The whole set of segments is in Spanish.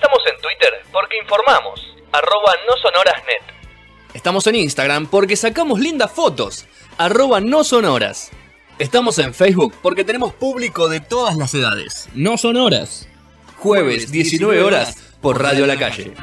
Estamos en Twitter porque informamos, arroba no sonorasnet. Estamos en Instagram porque sacamos lindas fotos, arroba no sonoras. Estamos en Facebook porque tenemos público de todas las edades. No sonoras. Jueves, 19 horas, por Radio La Calle.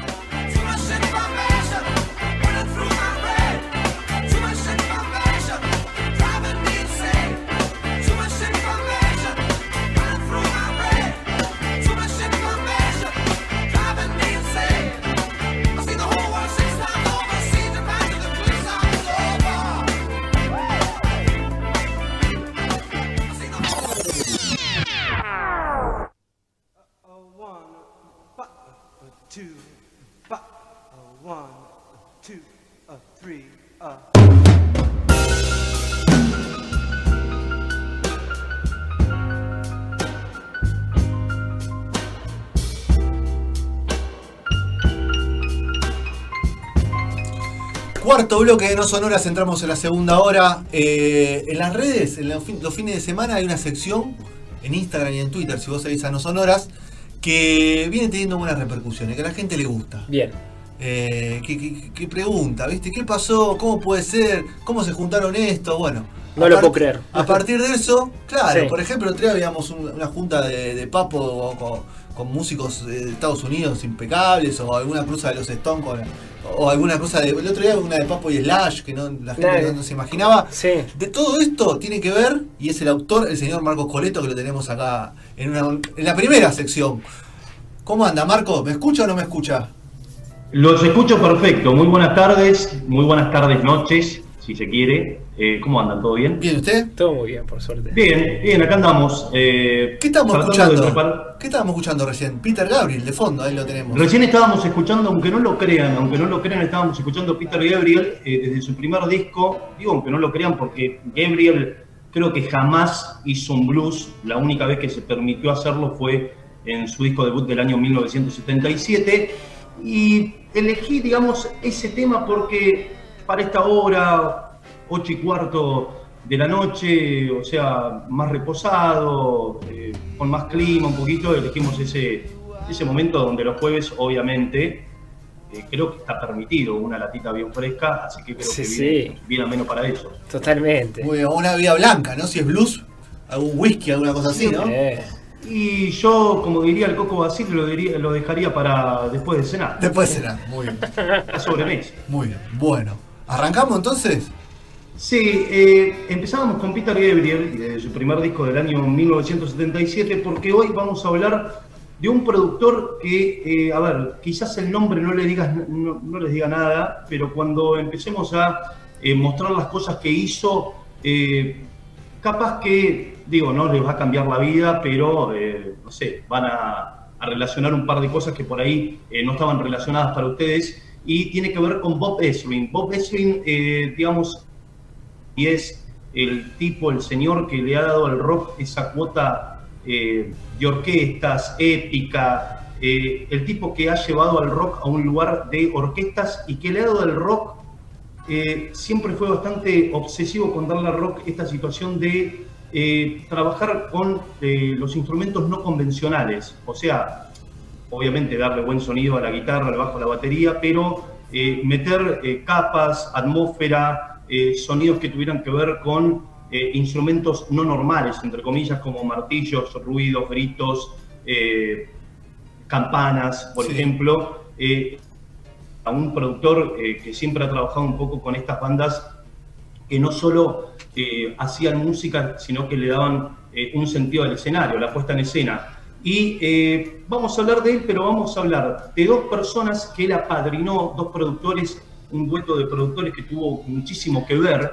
Cuarto bloque de No Sonoras, entramos en la segunda hora. Eh, en las redes, en los, fin- los fines de semana, hay una sección en Instagram y en Twitter, si vos seguís a No Sonoras, que viene teniendo buenas repercusiones, que a la gente le gusta. Bien. Eh, que, que- que pregunta, ¿viste? ¿Qué pasó? ¿Cómo puede ser? ¿Cómo se juntaron esto? Bueno. No a lo puedo creer. A partir de eso, claro, Sí. por ejemplo, el otro día habíamos un- una junta de, de papo con, con músicos de Estados Unidos impecables, o alguna cruza de los Stones con- o alguna cosa de. El otro día una de Papo y Slash, que no, la gente no se imaginaba. Sí. De todo esto tiene que ver, y es el autor, el señor Marcos Coleto, que lo tenemos acá en, una- en la primera sección. ¿Cómo anda, Marco? ¿Me escucha o no me escucha? Los escucho perfecto. Muy buenas tardes, muy buenas tardes, noches, si se quiere. Eh, ¿Cómo andan? ¿Todo bien? Bien, ¿usted? Todo muy bien, por suerte. Bien, bien, acá andamos. Eh, ¿Qué estábamos escuchando? ¿Qué estábamos escuchando recién? Peter Gabriel, de fondo, ahí lo tenemos. Recién estábamos escuchando, aunque no lo crean, aunque no lo crean, estábamos escuchando Peter Gabriel eh, desde su primer disco. Digo, aunque no lo crean, porque Gabriel creo que jamás hizo un blues. La única vez que se permitió hacerlo fue en su disco debut del año 1977. Y elegí, digamos, ese tema porque para esta obra 8 y cuarto de la noche, o sea, más reposado, eh, con más clima un poquito, elegimos ese, ese momento donde los jueves, obviamente, eh, creo que está permitido una latita bien fresca, así que creo sí, que viene, menos para eso. Totalmente. Muy bien, una vida blanca, ¿no? Si es blues, algún whisky, alguna cosa así, ¿no? Eh. Y yo, como diría el Coco Basil, lo, diría, lo dejaría para después de cenar. Después de cenar, muy bien. La sobremesa. Muy bien, bueno. ¿Arrancamos entonces? Sí, eh, empezábamos con Peter Gabriel, de su primer disco del año 1977, porque hoy vamos a hablar de un productor que, eh, a ver, quizás el nombre no, le digas, no, les diga nada, pero cuando empecemos a eh, mostrar las cosas que hizo, eh, capaz que, digo, no les va a cambiar la vida, pero, eh, no sé, van a, relacionar un par de cosas que por ahí eh, no estaban relacionadas para ustedes, y tiene que ver con Bob Ezrin. Bob Ezrin, eh, digamos, y es el tipo, el señor que le ha dado al rock esa cuota eh, de orquestas, épica, eh, el tipo que ha llevado al rock a un lugar de orquestas y que le ha dado al rock, eh, siempre fue bastante obsesivo con darle al rock esta situación de trabajar con los instrumentos no convencionales, o sea, obviamente darle buen sonido a la guitarra, al bajo, a la batería, pero meter capas, atmósfera, eh, sonidos que tuvieran que ver con eh, instrumentos no normales, entre comillas, como martillos, ruidos, gritos, eh, campanas, por Sí. ejemplo. A un productor que siempre ha trabajado un poco con estas bandas que no solo hacían música, sino que le daban un sentido al escenario, la puesta en escena. Y eh, vamos a hablar de él, pero vamos a hablar de dos personas que él apadrinó, dos productores, un dueto de productores que tuvo muchísimo que ver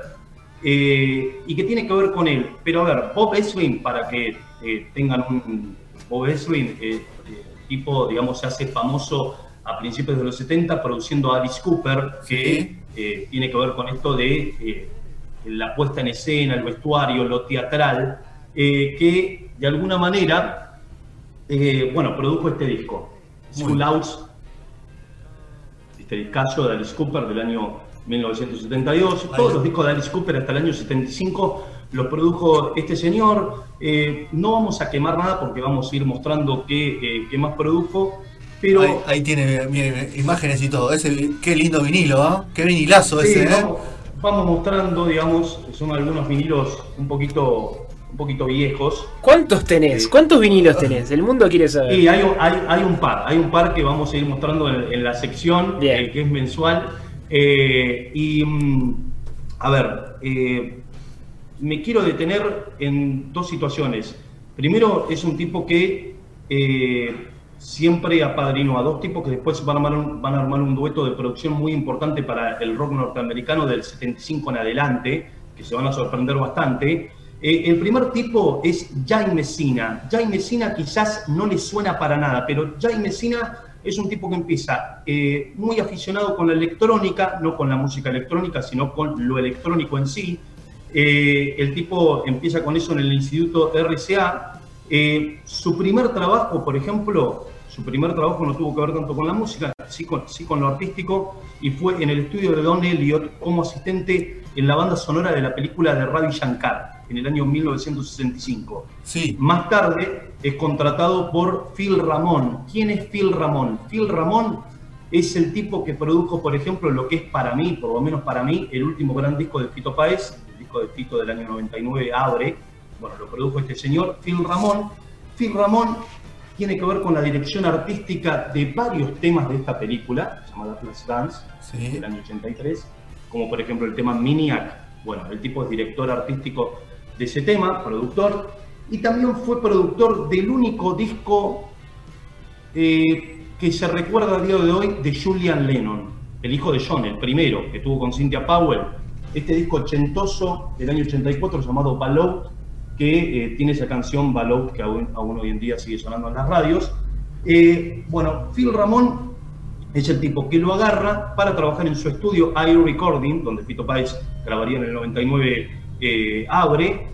eh, y que tiene que ver con él. Pero a ver, Bob Ezrin, para que eh, tengan un... Bob Ezrin, eh, eh, tipo, digamos, se hace famoso a principios de los 70 produciendo a Alice Cooper, que tiene que ver con esto de la puesta en escena, el vestuario, lo teatral, que de alguna manera, bueno, produjo este disco, School Outs, este discazo de Alice Cooper del año 1972. Todos los discos de Alice Cooper hasta el año 75 los produjo este señor. Eh, no vamos a quemar nada porque vamos a ir mostrando qué, eh, qué más produjo. Pero Ahí, ahí tiene imágenes y todo. Ese, qué lindo vinilo, ¿ah? Qué vinilazo Sí, ese, ¿eh? vamos, vamos mostrando, digamos, son algunos vinilos un poquito, un poquito viejos. ¿Cuántos tenés? Sí. ¿Cuántos vinilos tenés? El mundo quiere saber. Y hay, un- hay, hay un par, hay un par que vamos a ir mostrando en, en la sección, eh, que es mensual. Eh, y, mm, a ver, eh, me quiero detener en dos situaciones. Primero, es un tipo que eh, siempre apadrinó a dos tipos que después van a, armar un, van a armar un dueto de producción muy importante para el rock norteamericano del 75 en adelante, que se van a sorprender bastante. Eh, el primer tipo es Jay Messina. Jay Messina quizás no le suena para nada, pero Jay Messina es un tipo que empieza eh, muy aficionado con la electrónica, no con la música electrónica, sino con lo electrónico en sí. Eh, el tipo empieza con eso en el Instituto RCA. Eh, su primer trabajo, por ejemplo, su primer trabajo no tuvo que ver tanto con la música, sí con, sí con lo artístico, y fue en el estudio de Don Elliott como asistente en la banda sonora de la película de Ravi Shankar en el año 1965. Sí. Más tarde es contratado por Phil Ramón. ¿Quién es Phil Ramón? Phil Ramón es el tipo que produjo, por ejemplo, lo que es para mí, por lo menos para mí, el último gran disco de Fito Páez, el disco de Fito del año 99, Abre. Bueno, lo produjo este señor, Phil Ramón. Phil Ramón tiene que ver con la dirección artística de varios temas de esta película, llamada Flash Dance, Sí. del año 83, como por ejemplo el tema Miniac. Bueno, el tipo es director artístico de ese tema, productor, y también fue productor del único disco eh, que se recuerda a día de hoy de Julian Lennon, el hijo de John, el primero que tuvo con Cynthia Powell. Este disco ochentoso del año 84 llamado Ballot, que eh, tiene esa canción Ballot que aún, aún hoy en día sigue sonando en las radios. Eh, bueno, Phil Ramón es el tipo que lo agarra para trabajar en su estudio I Recording, donde Fito Páez grabaría en el 99 eh, Abre.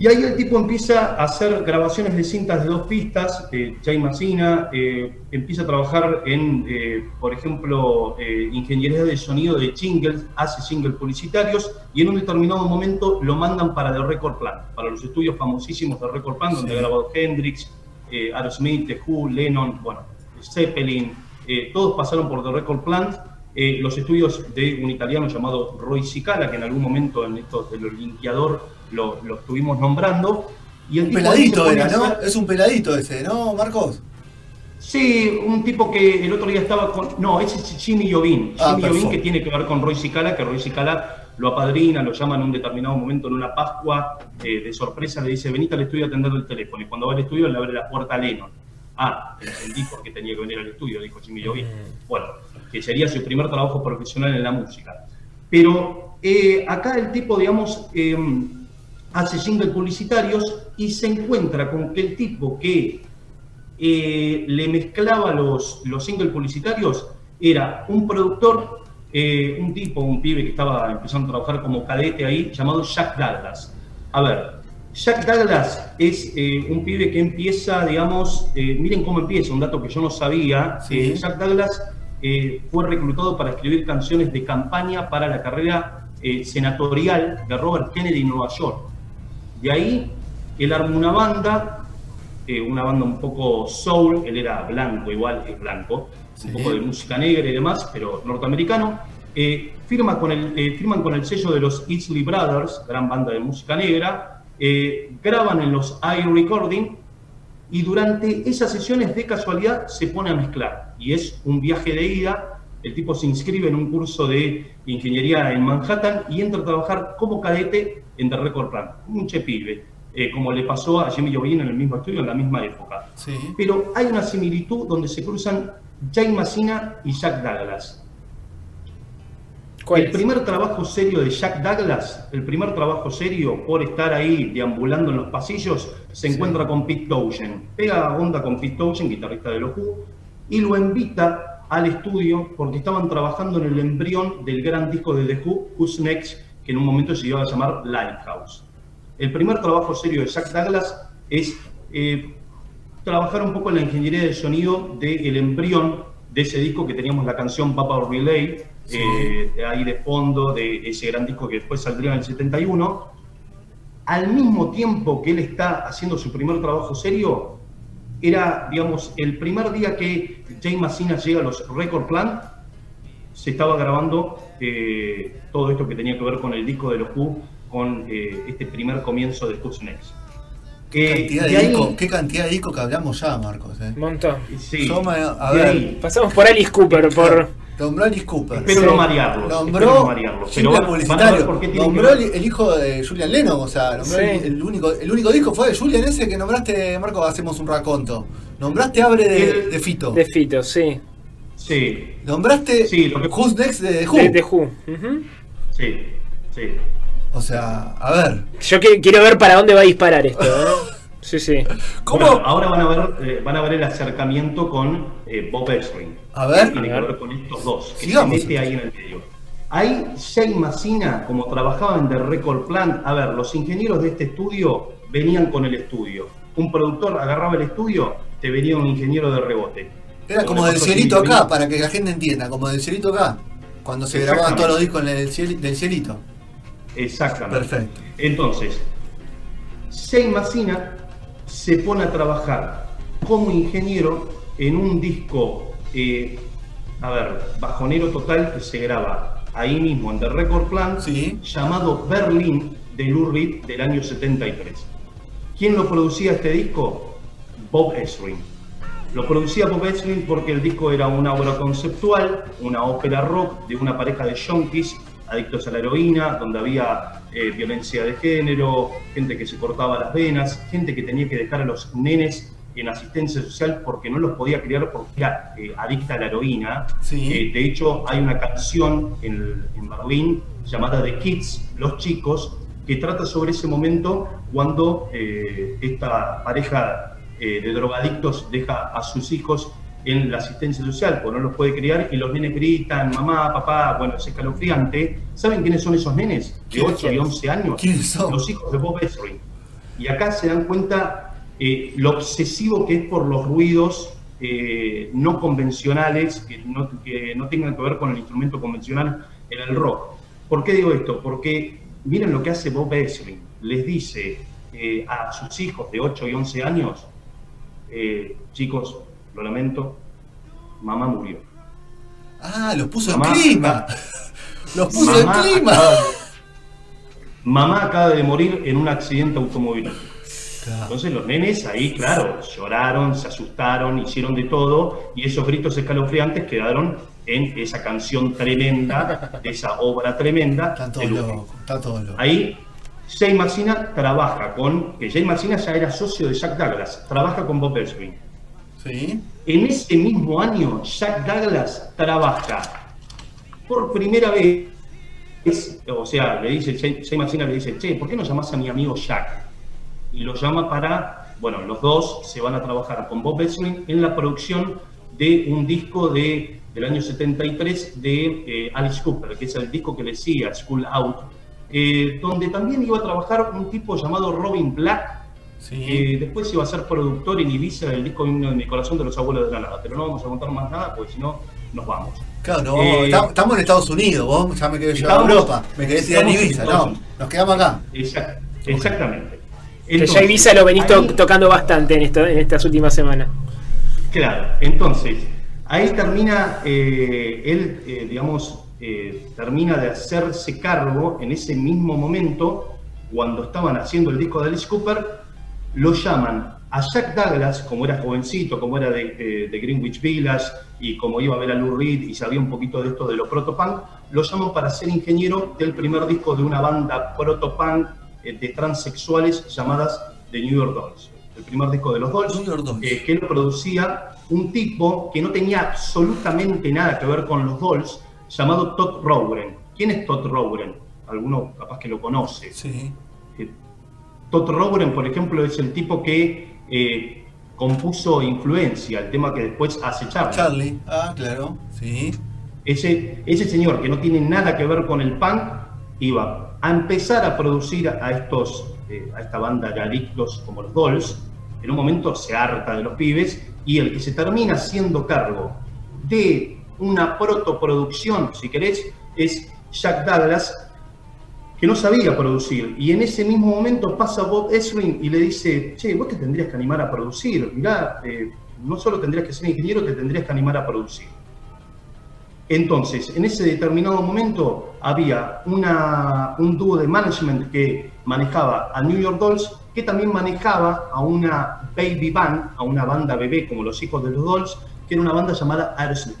Y ahí el tipo empieza a hacer grabaciones de cintas de dos pistas, eh, Jay Massina, eh, empieza a trabajar en, eh, por ejemplo, eh, ingeniería de sonido de jingles, hace singles publicitarios y en un determinado momento lo mandan para The Record Plant, para los estudios famosísimos de Record Plant, donde Sí. ha grabado Hendrix, eh, Aerosmith, The Who, Lennon, bueno, Zeppelin, todos pasaron por The Record Plant, eh, los estudios de un italiano llamado Roy Cicala, que en algún momento en esto del linkeador lo, lo estuvimos nombrando. Y el Un peladito era, ¿no? hacer- Es un peladito ese, ¿no, Marcos? Sí, un tipo que el otro día estaba con. No, ese es Jimmy Jovin. Ah, Jimmy Jovin perfecto. que tiene que ver con Roy Cicala, que Roy Cicala lo apadrina, lo llama en un determinado momento en una Pascua eh, de sorpresa, le dice: Venite al estudio a atender el teléfono. Y cuando va al estudio le abre la puerta a Lennon. Ah, entendí por qué tenía que venir al estudio, dijo Jimmy Jovin. Bueno, que sería su primer trabajo profesional en la música. Pero eh, acá el tipo, digamos, eh, hace singles publicitarios y se encuentra con que el tipo que eh, le mezclaba los, los singles publicitarios era un productor, eh, un tipo, un pibe que estaba empezando a trabajar como cadete ahí, llamado Jack Douglas. A ver, Jack Douglas es eh, un pibe que empieza, digamos, eh, miren cómo empieza, un dato que yo no sabía. Sí. Eh, Jack Douglas eh, fue reclutado para escribir canciones de campaña para la carrera senatorial de Robert Kennedy en Nueva York. De ahí, él arma una banda, una banda un poco soul, él era blanco, igual es blanco, Sí. un poco de música negra y demás, pero norteamericano. Firma con el, firman con el sello de los Isley Brothers, gran banda de música negra, eh, graban en los iRecording y durante esas sesiones de casualidad se pone a mezclar. Y es un viaje de ida, el tipo se inscribe en un curso de ingeniería en Manhattan y entra a trabajar como cadete en The Record Plant, un che pibe, eh, como le pasó a Jimmy Jovin en el mismo estudio en la misma época. Sí. Pero hay una similitud donde se cruzan Jay Massina y Jack Douglas. ¿Cuál el es? primer trabajo serio de Jack Douglas, el primer trabajo serio por estar ahí deambulando en los pasillos, se encuentra con Pete Townshend. Pega onda con Pete Townshend, guitarrista de los Who, y lo invita al estudio porque estaban trabajando en el embrión del gran disco de The Who, Who's Next, que en un momento se iba a llamar Lighthouse. El primer trabajo serio de Jack Douglas es eh, trabajar un poco en la ingeniería de sonido del embrión de ese disco que teníamos la canción Papa Relay, Sí. eh, de ahí de fondo, de ese gran disco que después saldría en el 71. Al mismo tiempo que él está haciendo su primer trabajo serio, era, digamos, el primer día que Jay Massina llega a los Record Plant, se estaba grabando eh, todo esto que tenía que ver con el disco de los Who, con eh, este primer comienzo de Who's Next. ¿Qué Eh, cantidad de ahí- disco, ¿Qué cantidad de disco que hablamos ya, Marcos? eh? Un montón. Sí, Yo me- a ver. Pasamos por Alice Cooper, por. Nombró a Alice Cooper. espero Sí. no marearlos. espero no Nombró marearlos, a ver publicitario. por que Nombró el, hijo de Julian Lennon, o sea, nombró Sí. el, el único, el único disco fue de Julian ese que nombraste, Marco, hacemos un raconto. Nombraste Abre de, El- de Fito. De Fito, sí. Sí, Nombraste Sí, lo que- Who's Next de The Who. De, de Who. Ujú. sí, sí. O sea, a ver. Yo que- quiero ver para dónde va a disparar esto, ¿eh? Sí, sí. ¿Cómo? Bueno, ahora van a ver, eh, van a ver el acercamiento con eh, Bob Ezrin. A ver. Tiene que ver. con estos dos, que Sigamos, se mete ahí en el medio. Ahí, Jay Massina, como trabajaba en The Record Plant, a ver, los ingenieros de este estudio venían con el estudio. Un productor agarraba el estudio, te venía un ingeniero de rebote. Era como del cielito acá, para que la gente entienda, como del cielito acá. Cuando se grababan todos los discos en el ciel- del cielito. Exactamente. Perfecto. Entonces, Jay Massina se pone a trabajar como ingeniero en un disco, eh, a ver, bajonero total que se graba ahí mismo en The Record Plant, Sí. llamado Berlin de Lou Reed del año 73. ¿Quién lo producía este disco? Bob Ezrin. Lo producía Bob Ezrin porque el disco era una obra conceptual, una ópera rock de una pareja de yonkis adictos a la heroína, donde había eh, violencia de género, gente que se cortaba las venas, gente que tenía que dejar a los nenes en asistencia social porque no los podía criar porque era eh, adicta a la heroína. Sí. Eh, de hecho, hay una canción en, en Berlín llamada The Kids, Los Chicos, que trata sobre ese momento cuando esta pareja de drogadictos deja a sus hijos en la asistencia social, porque no los puede criar y los nenes gritan, mamá, papá, bueno, es escalofriante. ¿Saben quiénes son esos nenes? De ¿Quiénes? 8 y 11 años. ¿Quiénes son? Los hijos de Bob Ezrin. Y acá se dan cuenta eh, lo obsesivo que es por los ruidos eh, no convencionales, que no, que no tengan que ver con el instrumento convencional en el rock. ¿Por qué digo esto? Porque miren lo que hace Bob Ezrin. Les dice eh, a sus hijos de 8 y 11 años, chicos, lo lamento, mamá murió. Ah, los puso Mamá, en clima. Los puso en Mamá clima. acaba mamá acaba de morir en un accidente automovilístico. Claro. Entonces los nenes ahí, claro, lloraron, se asustaron, hicieron de todo y esos gritos escalofriantes quedaron en esa canción tremenda, de esa obra tremenda. Lou Reed. locos, están todos locos. Ahí Jay Massina trabaja con, que Jay Massina ya era socio de Jack Douglas, trabaja con Bob Ezrin. Sí. En ese mismo año, Jack Douglas trabaja por primera vez, o sea, le dice, Massina le dice, che, ¿por qué no llamás a mi amigo Jack? Y lo llama para, bueno, los dos se van a trabajar con Bob Ezrin en la producción de un disco de, del año 73 de eh, Alice Cooper, que es el disco que le decía, School Out, eh, donde también iba a trabajar un tipo llamado Robin Black, Sí. que después iba a ser productor en Ibiza del disco Himno de mi corazón de los abuelos de la nada. Pero no vamos a contar más nada, porque si no, nos vamos. Claro, no, Eh, estamos, en Estados Unidos, vos ya me quedé llevar a Europa, me quedé tirar en Ibiza, no, nos quedamos acá. Exact- exactamente. Que ya Entonces, Ibiza lo venís ahí- tocando bastante en, esto, en estas últimas semanas. Claro, entonces, ahí termina, eh, él, eh, digamos, eh, termina de hacerse cargo en ese mismo momento, cuando estaban haciendo el disco de Alice Cooper, lo llaman a Jack Douglas, como era jovencito, como era de, de Greenwich Village y como iba a ver a Lou Reed y sabía un poquito de esto de lo protopunk, lo llaman para ser ingeniero del primer disco de una banda protopunk eh, de transexuales llamadas The New York Dolls. El primer disco de los Dolls, eh, que lo producía un tipo que no tenía absolutamente nada que ver con los Dolls, llamado Todd Rowgren. ¿Quién es Todd Rowgren? Alguno capaz que lo conoce. Sí. Todd Rowgren, por ejemplo, es el tipo que eh, compuso Influencia, el tema que después hace Charlie. Charlie, ah, claro, sí. Ese, ese señor que no tiene nada que ver con el punk iba a empezar a producir a estos eh, a esta banda de adictos como los Dolls. En un momento se harta de los pibes y el que se termina haciendo cargo de una protoproducción, si querés, es Jack Douglas, que no sabía producir. Y en ese mismo momento pasa Bob Ezrin y le dice, che, vos te tendrías que animar a producir. Mirá, eh, no solo tendrías que ser ingeniero, te tendrías que animar a producir. Entonces, en ese determinado momento había un dúo de management que manejaba a New York Dolls, que también manejaba a una baby band, a una banda bebé como los hijos de los Dolls, que era una banda llamada Aerosmith,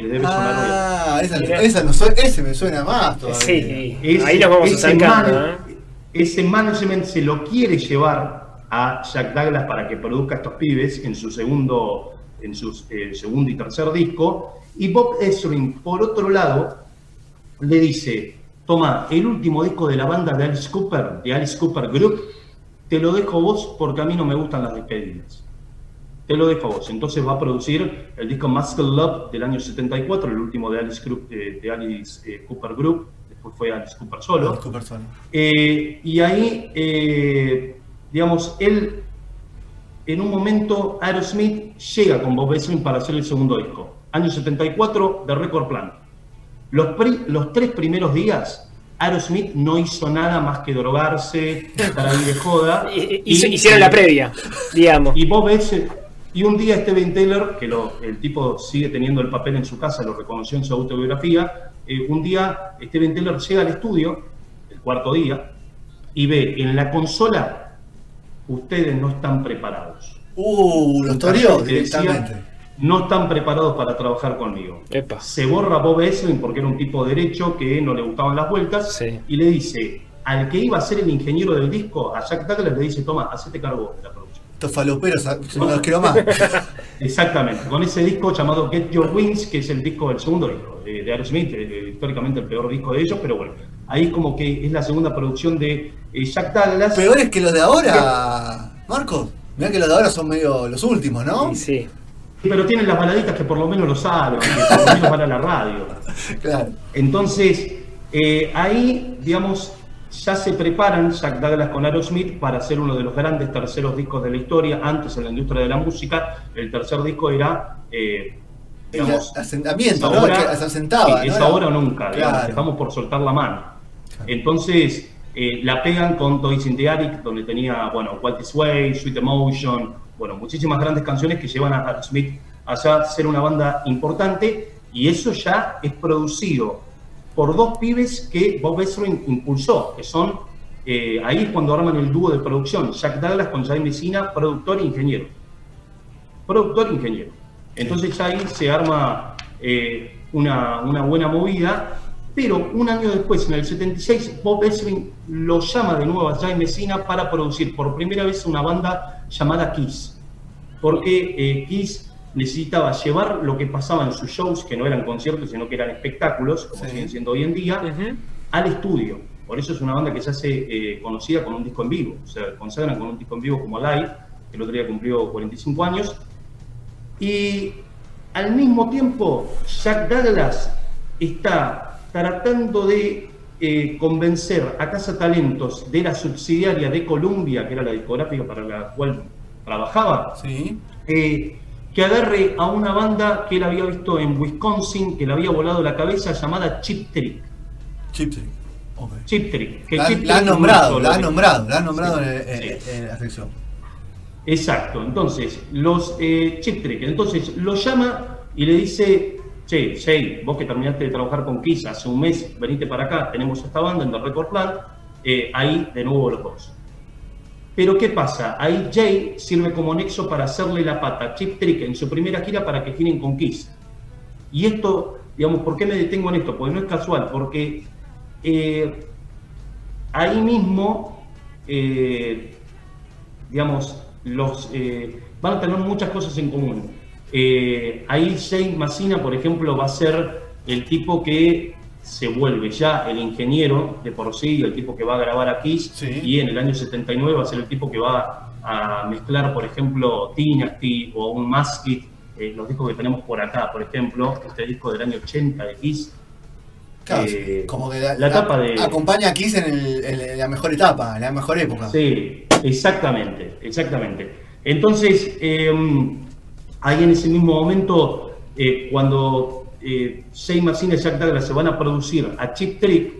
que le debe sonar hoy. Ah, esa, esa no suena- ese me suena más todavía. Sí, Ese- ahí nos vamos ese acercando. man- ¿eh? Ese management se lo quiere llevar a Jack Douglas para que produzca estos pibes en su segundo, en su eh, segundo y tercer disco. Y Bob Ezrin, por otro lado, le dice, toma, el último disco de la banda de Alice Cooper, de Alice Cooper Group, te lo dejo a vos porque a mí no me gustan las despedidas. Te lo dejo a vos. Entonces va a producir el disco Muscle Love del año 74, el último de Alice, Group- eh, de Alice eh, Cooper Group, después fue Alice Cooper solo. Alice Cooper solo. Eh, y ahí, eh, digamos, él, en un momento, Aerosmith llega con Bob Ezrin para hacer el segundo disco. Año 74, de Record Plant. Los, pri- los tres primeros días, Aerosmith no hizo nada más que drogarse, estar ahí de joda. Y- y- Hicieron la previa, digamos. Y Bob Ezrin, y un día Steven Taylor, que lo- el tipo sigue teniendo el papel en su casa, lo reconoció en su autobiografía, eh, un día Steven Taylor llega al estudio, el cuarto día, y ve en la consola, ustedes no están preparados. Uh, Que decía, directamente. no están preparados para trabajar conmigo. Epa. Se borra Bob Ezrin porque era un tipo derecho que no le gustaban las vueltas Sí. y le dice al que iba a ser el ingeniero del disco, a Jack Douglas, le dice, toma, hacete cargo de la producción. Estos faloperos no los quiero más. Exactamente, con ese disco llamado Get Your Wings, que es el disco, el segundo disco de, de Aerosmith, eh, históricamente el peor disco de ellos, pero bueno, ahí como que es la segunda producción de eh, Jack Douglas. Peores que los de ahora, Marcos. Mirá que los de ahora son medio los últimos, ¿no? Y sí. Pero tienen las baladitas que por lo menos lo saben, que por lo menos van a la radio. Claro. Entonces, eh, ahí, digamos, ya se preparan Jack Douglas con Aerosmith para hacer uno de los grandes terceros discos de la historia. Antes en la industria de la música, el tercer disco era, eh, El asentamiento, ahora- Que se asentaba. sí, ¿no? es ahora o nunca, digamos, Claro. estamos por soltar la mano. Entonces, eh, la pegan con Toys in the Attic, donde tenía, bueno, What Is Way, Sweet Emotion, bueno, muchísimas grandes canciones que llevan a Aerosmith allá a ser una banda importante, y eso ya es producido por dos pibes que Bob Ezrin impulsó, que son, eh, ahí es cuando arman el dúo de producción, Jack Douglas con Jaime Messina, productor e ingeniero. Productor e ingeniero. Entonces ya ahí se arma eh, una, una buena movida, pero un año después, en el 76, Bob Ezrin lo llama de nuevo a Jaime Messina para producir por primera vez una banda llamada Kiss. Porque eh, Kiss necesitaba llevar lo que pasaba en sus shows, que no eran conciertos, sino que eran espectáculos, como Sí. siguen siendo hoy en día, al estudio. Por eso es una banda que se hace eh, conocida con un disco en vivo. O sea, consagran con un disco en vivo como Live, que el otro día cumplió 45 años. Y al mismo tiempo, Jack Douglas está tratando de eh, convencer a Casa Talentos de la subsidiaria de Columbia, que era la discográfica para la cual trabajaba, Sí. eh, que agarre a una banda que él había visto en Wisconsin, que le había volado la cabeza, llamada Chip Trick. Chip Trick. Ok. Chip Trick. que La, Chip la nombrado, no la has solo- nombrado, la has nombrado en, en- sí. en la sección. Exacto, entonces, los eh, Chip Trick, entonces lo llama y le dice, che, Jay, vos que terminaste de trabajar con Kiss hace un mes, venite para acá, tenemos esta banda en The Record Plan, eh, ahí de nuevo los dos. Pero ¿qué pasa? Ahí Jay sirve como nexo para hacerle la pata a Chip Trick en su primera gira para que giren con Kiss. Y esto, digamos, ¿por qué me detengo en esto? Porque no es casual, porque eh, ahí mismo, eh, digamos, los, eh, van a tener muchas cosas en común. Ahí Jay Massina, por ejemplo, va a ser el tipo que se vuelve ya el ingeniero de por sí, el tipo que va a grabar a Kiss, Sí. y en el año 79 va a ser el tipo que va a mezclar, por ejemplo, Dynasty o un Masked, eh, los discos que tenemos por acá, por ejemplo, este disco del año 80 de Kiss, Claro, Eh, como que la, la etapa de- acompaña a Kiss en, el- en la mejor etapa, en la mejor época. Sí, exactamente, exactamente. Entonces, eh, ahí en ese mismo momento, eh, cuando eh, Jay Machine y Jack Douglas se van a producir a Chip Trick,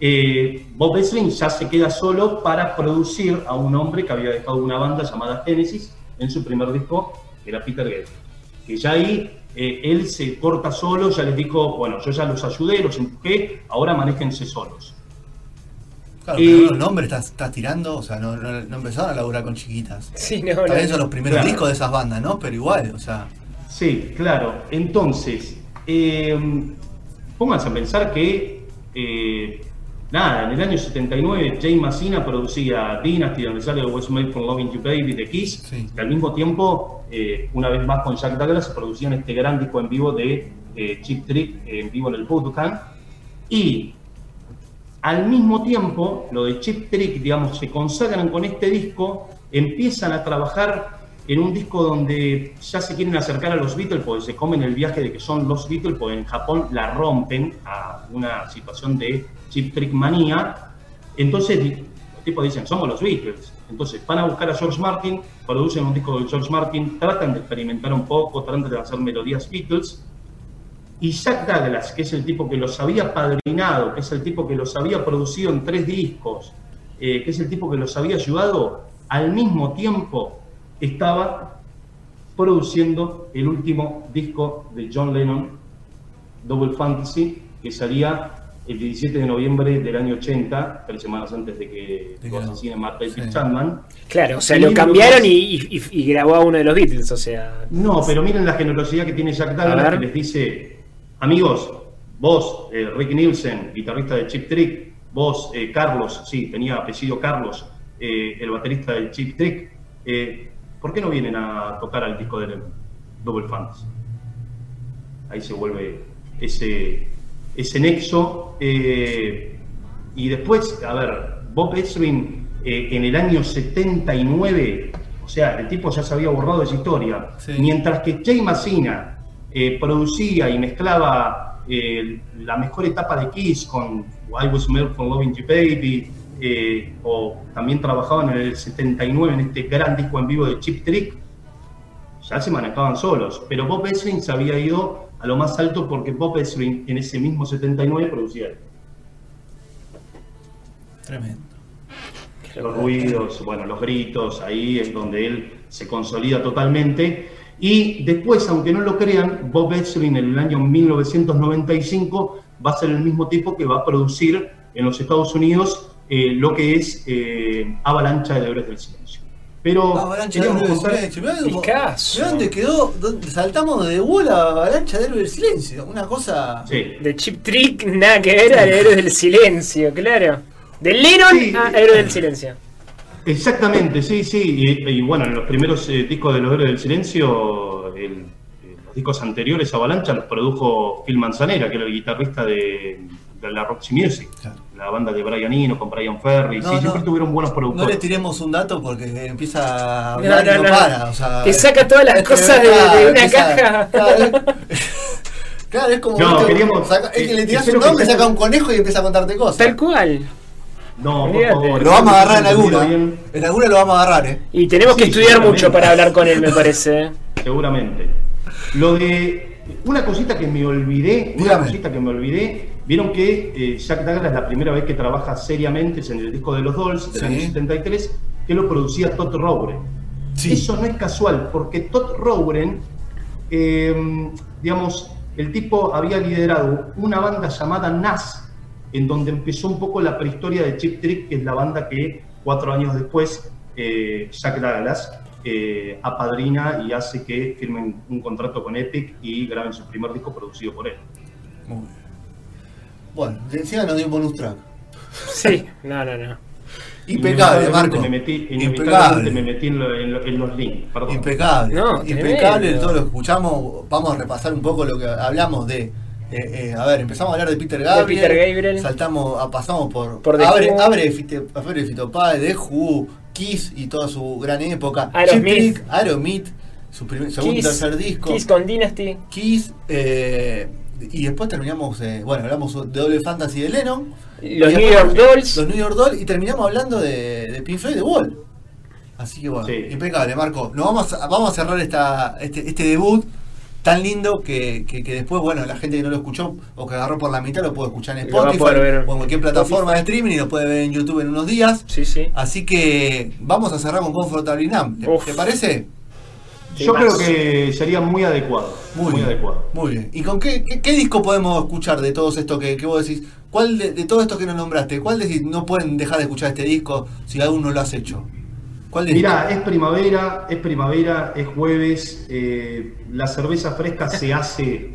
eh, Bob Ezrin ya se queda solo para producir a un hombre que había dejado una banda llamada Genesis en su primer disco, que era Peter Gabriel. Que ya ahí eh, él se corta solo, ya les dijo, bueno, yo ya los ayudé, los empujé, ahora manéjense solos. Claro, pero los nombres estás, estás tirando, o sea, no, no, no empezaron a laburar con chiquitas. Sí, no, Tal vez no. son los primeros Claro. discos de esas bandas, ¿no? Pero igual, o sea. Sí, claro. Entonces, eh, pónganse a pensar que, eh, nada, en el año 79 Jay Massina producía Dynasty, donde sale What's Made from Loving You Baby de Kiss, Sí. y al mismo tiempo, eh, una vez más con Jack Douglas, producían este gran disco en vivo de Chip Trick, en vivo en el Budokan, y al mismo tiempo, lo de Chip Trick, digamos, se consagran con este disco, empiezan a trabajar en un disco donde ya se quieren acercar a los Beatles, porque se comen el viaje de que son los Beatles, porque en Japón la rompen a una situación de Chip Trick manía. Entonces, los tipos dicen, somos los Beatles. Entonces, van a buscar a George Martin, producen un disco de George Martin, tratan de experimentar un poco, tratan de hacer melodías Beatles, y Jack Douglas, que es el tipo que los había padrinado, que es el tipo que los había producido en tres discos, eh, que es el tipo que los había ayudado, al mismo tiempo estaba produciendo el último disco de John Lennon, Double Fantasy, que salía el 17 de noviembre del año 80, tres semanas antes de que lo que- asesine Matt David sí. Chapman. Claro, o sea, Y lo lo cambiaron y, y- y grabó a uno de los Beatles, o sea. No, pero miren la generosidad que tiene Jack ver. que les dice, amigos, vos, eh, Rick Nielsen, guitarrista de Chip Trick, vos, eh, Carlos, sí, tenía apellido Carlos, eh, el baterista de Chip Trick, eh, ¿por qué no vienen a tocar al disco de Double Fantasy? Ahí se vuelve ese, ese nexo. eh, y después, a ver, Bob Ezrin eh, en el año 79, o sea, el tipo ya se había borrado de esa historia, Sí. mientras que Jay Massina eh, producía y mezclaba la mejor etapa de Kiss con I Was Made for Loving You Baby, eh, o también trabajaban en el 79 en este gran disco en vivo de Chip Trick, ya se manejaban solos, pero Bob Ezrin se había ido a lo más alto porque Bob Ezrin en ese mismo 79 producía Tremendo. los ruidos, bueno, los gritos, ahí es donde él se consolida totalmente. Y después, aunque no lo crean, Bob Ezrin en el año 1995 va a ser el mismo tipo que va a producir en los Estados Unidos eh, lo que es eh, Avalancha de Deberes del Silencio. Pero Avalancha de Héroes del Silencio. Mirá Picasso. mirá dónde quedó, dónde saltamos de bola a Avalancha de Héroes del Silencio. Una cosa. Sí. De Chip Trick, nada que ver al héroe del silencio, claro. De Lennon Sí. a héroe del silencio. Exactamente, sí, sí. Y, y bueno, en los primeros eh, discos de Los Héroes del Silencio, el- los discos anteriores a Avalancha los produjo Phil Manzanera, que era el guitarrista de, de la Roxy Music, Claro. la banda de Brian Eno con Brian Ferry. No, sí, no. siempre tuvieron buenos No le productores. tiremos un dato porque empieza a No, hablar y no, no, no. para. O sea, Te saca todas las es que, cosas de- una empieza- caja. Claro, claro, es como. No, queríamos- saca- es que le tirás un nombre, saca un conejo y empieza a contarte cosas. Tal cual. No, por favor. Lo vamos a agarrar en alguna. En alguna lo vamos a agarrar, eh. Y tenemos que Sí, estudiar mucho para hablar con él, me parece. ¿eh? seguramente. Lo de. Una cosita que me olvidé, una cosita que me olvidé. Vieron que eh, Jack Douglas la primera vez que trabaja seriamente es en el disco de los Dolls del Sí. año 73, que lo producía Todd Rowren. Sí. Eso no es casual, porque Todd Rowren, eh, digamos, el tipo había liderado una banda llamada Nas, en donde empezó un poco la prehistoria de Chip Trick, que es la banda que cuatro años después eh, Jack Douglas eh, apadrina y hace que firmen un contrato con Epic y graben su primer disco producido por él. Muy bien. Bueno, encima nos dio un bonus track. Sí, no, no, no. Impecable, Marco. Me metí, inevitablemente me Impecable. metí en, lo- en lo- en los links, perdón. Impecable. No, Impecable todo lo que escuchamos. Vamos a repasar un poco lo que hablamos de. eh, eh, a ver, empezamos a hablar de Peter Gabriel. Peter Gabriel. Saltamos, a- pasamos por. Por abre, Who. abre, Fite- abre The Who, Kiss y toda su gran época. Aerosmith. Aerosmith, su primer, segundo y Kiss, tercer disco. Kiss con Dynasty. Kiss, eh, y después terminamos, eh, bueno, hablamos de Doble Fantasy de Lennon. Los New York Dolls. Los New York Dolls, y terminamos hablando de, de Pink Floyd de Wall. Así que bueno, Sí. impecable, Marco. Nos vamos a, vamos a cerrar esta, este, este debut tan lindo que, que- que después, bueno, la gente que no lo escuchó o que agarró por la mitad lo puede escuchar en Spotify o en cualquier plataforma de streaming y lo puede ver en YouTube en unos días. Sí, sí. Así que vamos a cerrar con Comfortable Nam. ¿Te, Uf. te parece? Yo creo que sería muy adecuado. Muy, bien, adecuado. Muy bien. ¿Y con qué, qué, qué disco podemos escuchar de todos estos que, que vos decís? ¿Cuál de, de todos estos que nos nombraste? ¿Cuál decís no pueden dejar de escuchar este disco si aún no lo has hecho? ¿Cuál? Mirá, es primavera, es primavera, es jueves, eh, la cerveza fresca se hace,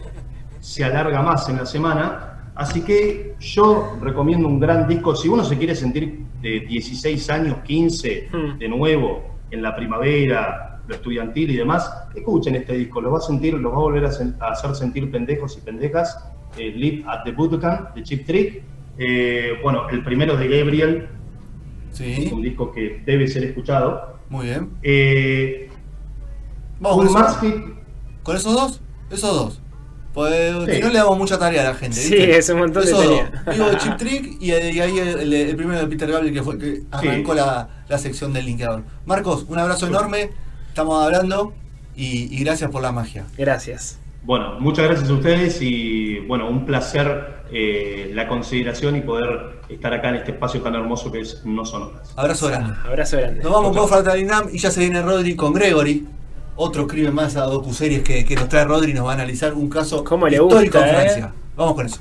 se alarga más en la semana, así que yo recomiendo un gran disco, si uno se quiere sentir de 16 años, 15, Hmm. de nuevo, en la primavera, lo estudiantil y demás, escuchen este disco, los va a sentir, los va a volver a, sen- a hacer sentir pendejos y pendejas, eh, Live at the Budokan, de Chip Trick, Eh, bueno, el primero de Gabriel, es un Sí, disco que debe ser escuchado. muy bien. Eh, Vamos un con, eso- Maxfit, ¿con esos dos? Esos dos. Pues Sí. si no le damos mucha tarea a la gente. Sí, ¿viste? es un montón de Esos dos. tarea. Digo Chip Trick y, y ahí el, el primero de Peter Gabriel que fue que arrancó la, la sección del linkeador. Marcos, un abrazo enorme. Estamos hablando y, y gracias por la magia. Gracias. bueno, muchas gracias a ustedes y bueno, un placer eh, la consideración y poder estar acá en este espacio tan hermoso que es No Sonoras. Abrazo grande. Abrazo grande. Nos vamos con Fratalinam y ya se viene Rodri con Gregory. Otro crimen más a docuseries que, que nos trae Rodri y nos va a analizar un caso histórico gusta, en eh. Francia. Vamos con eso.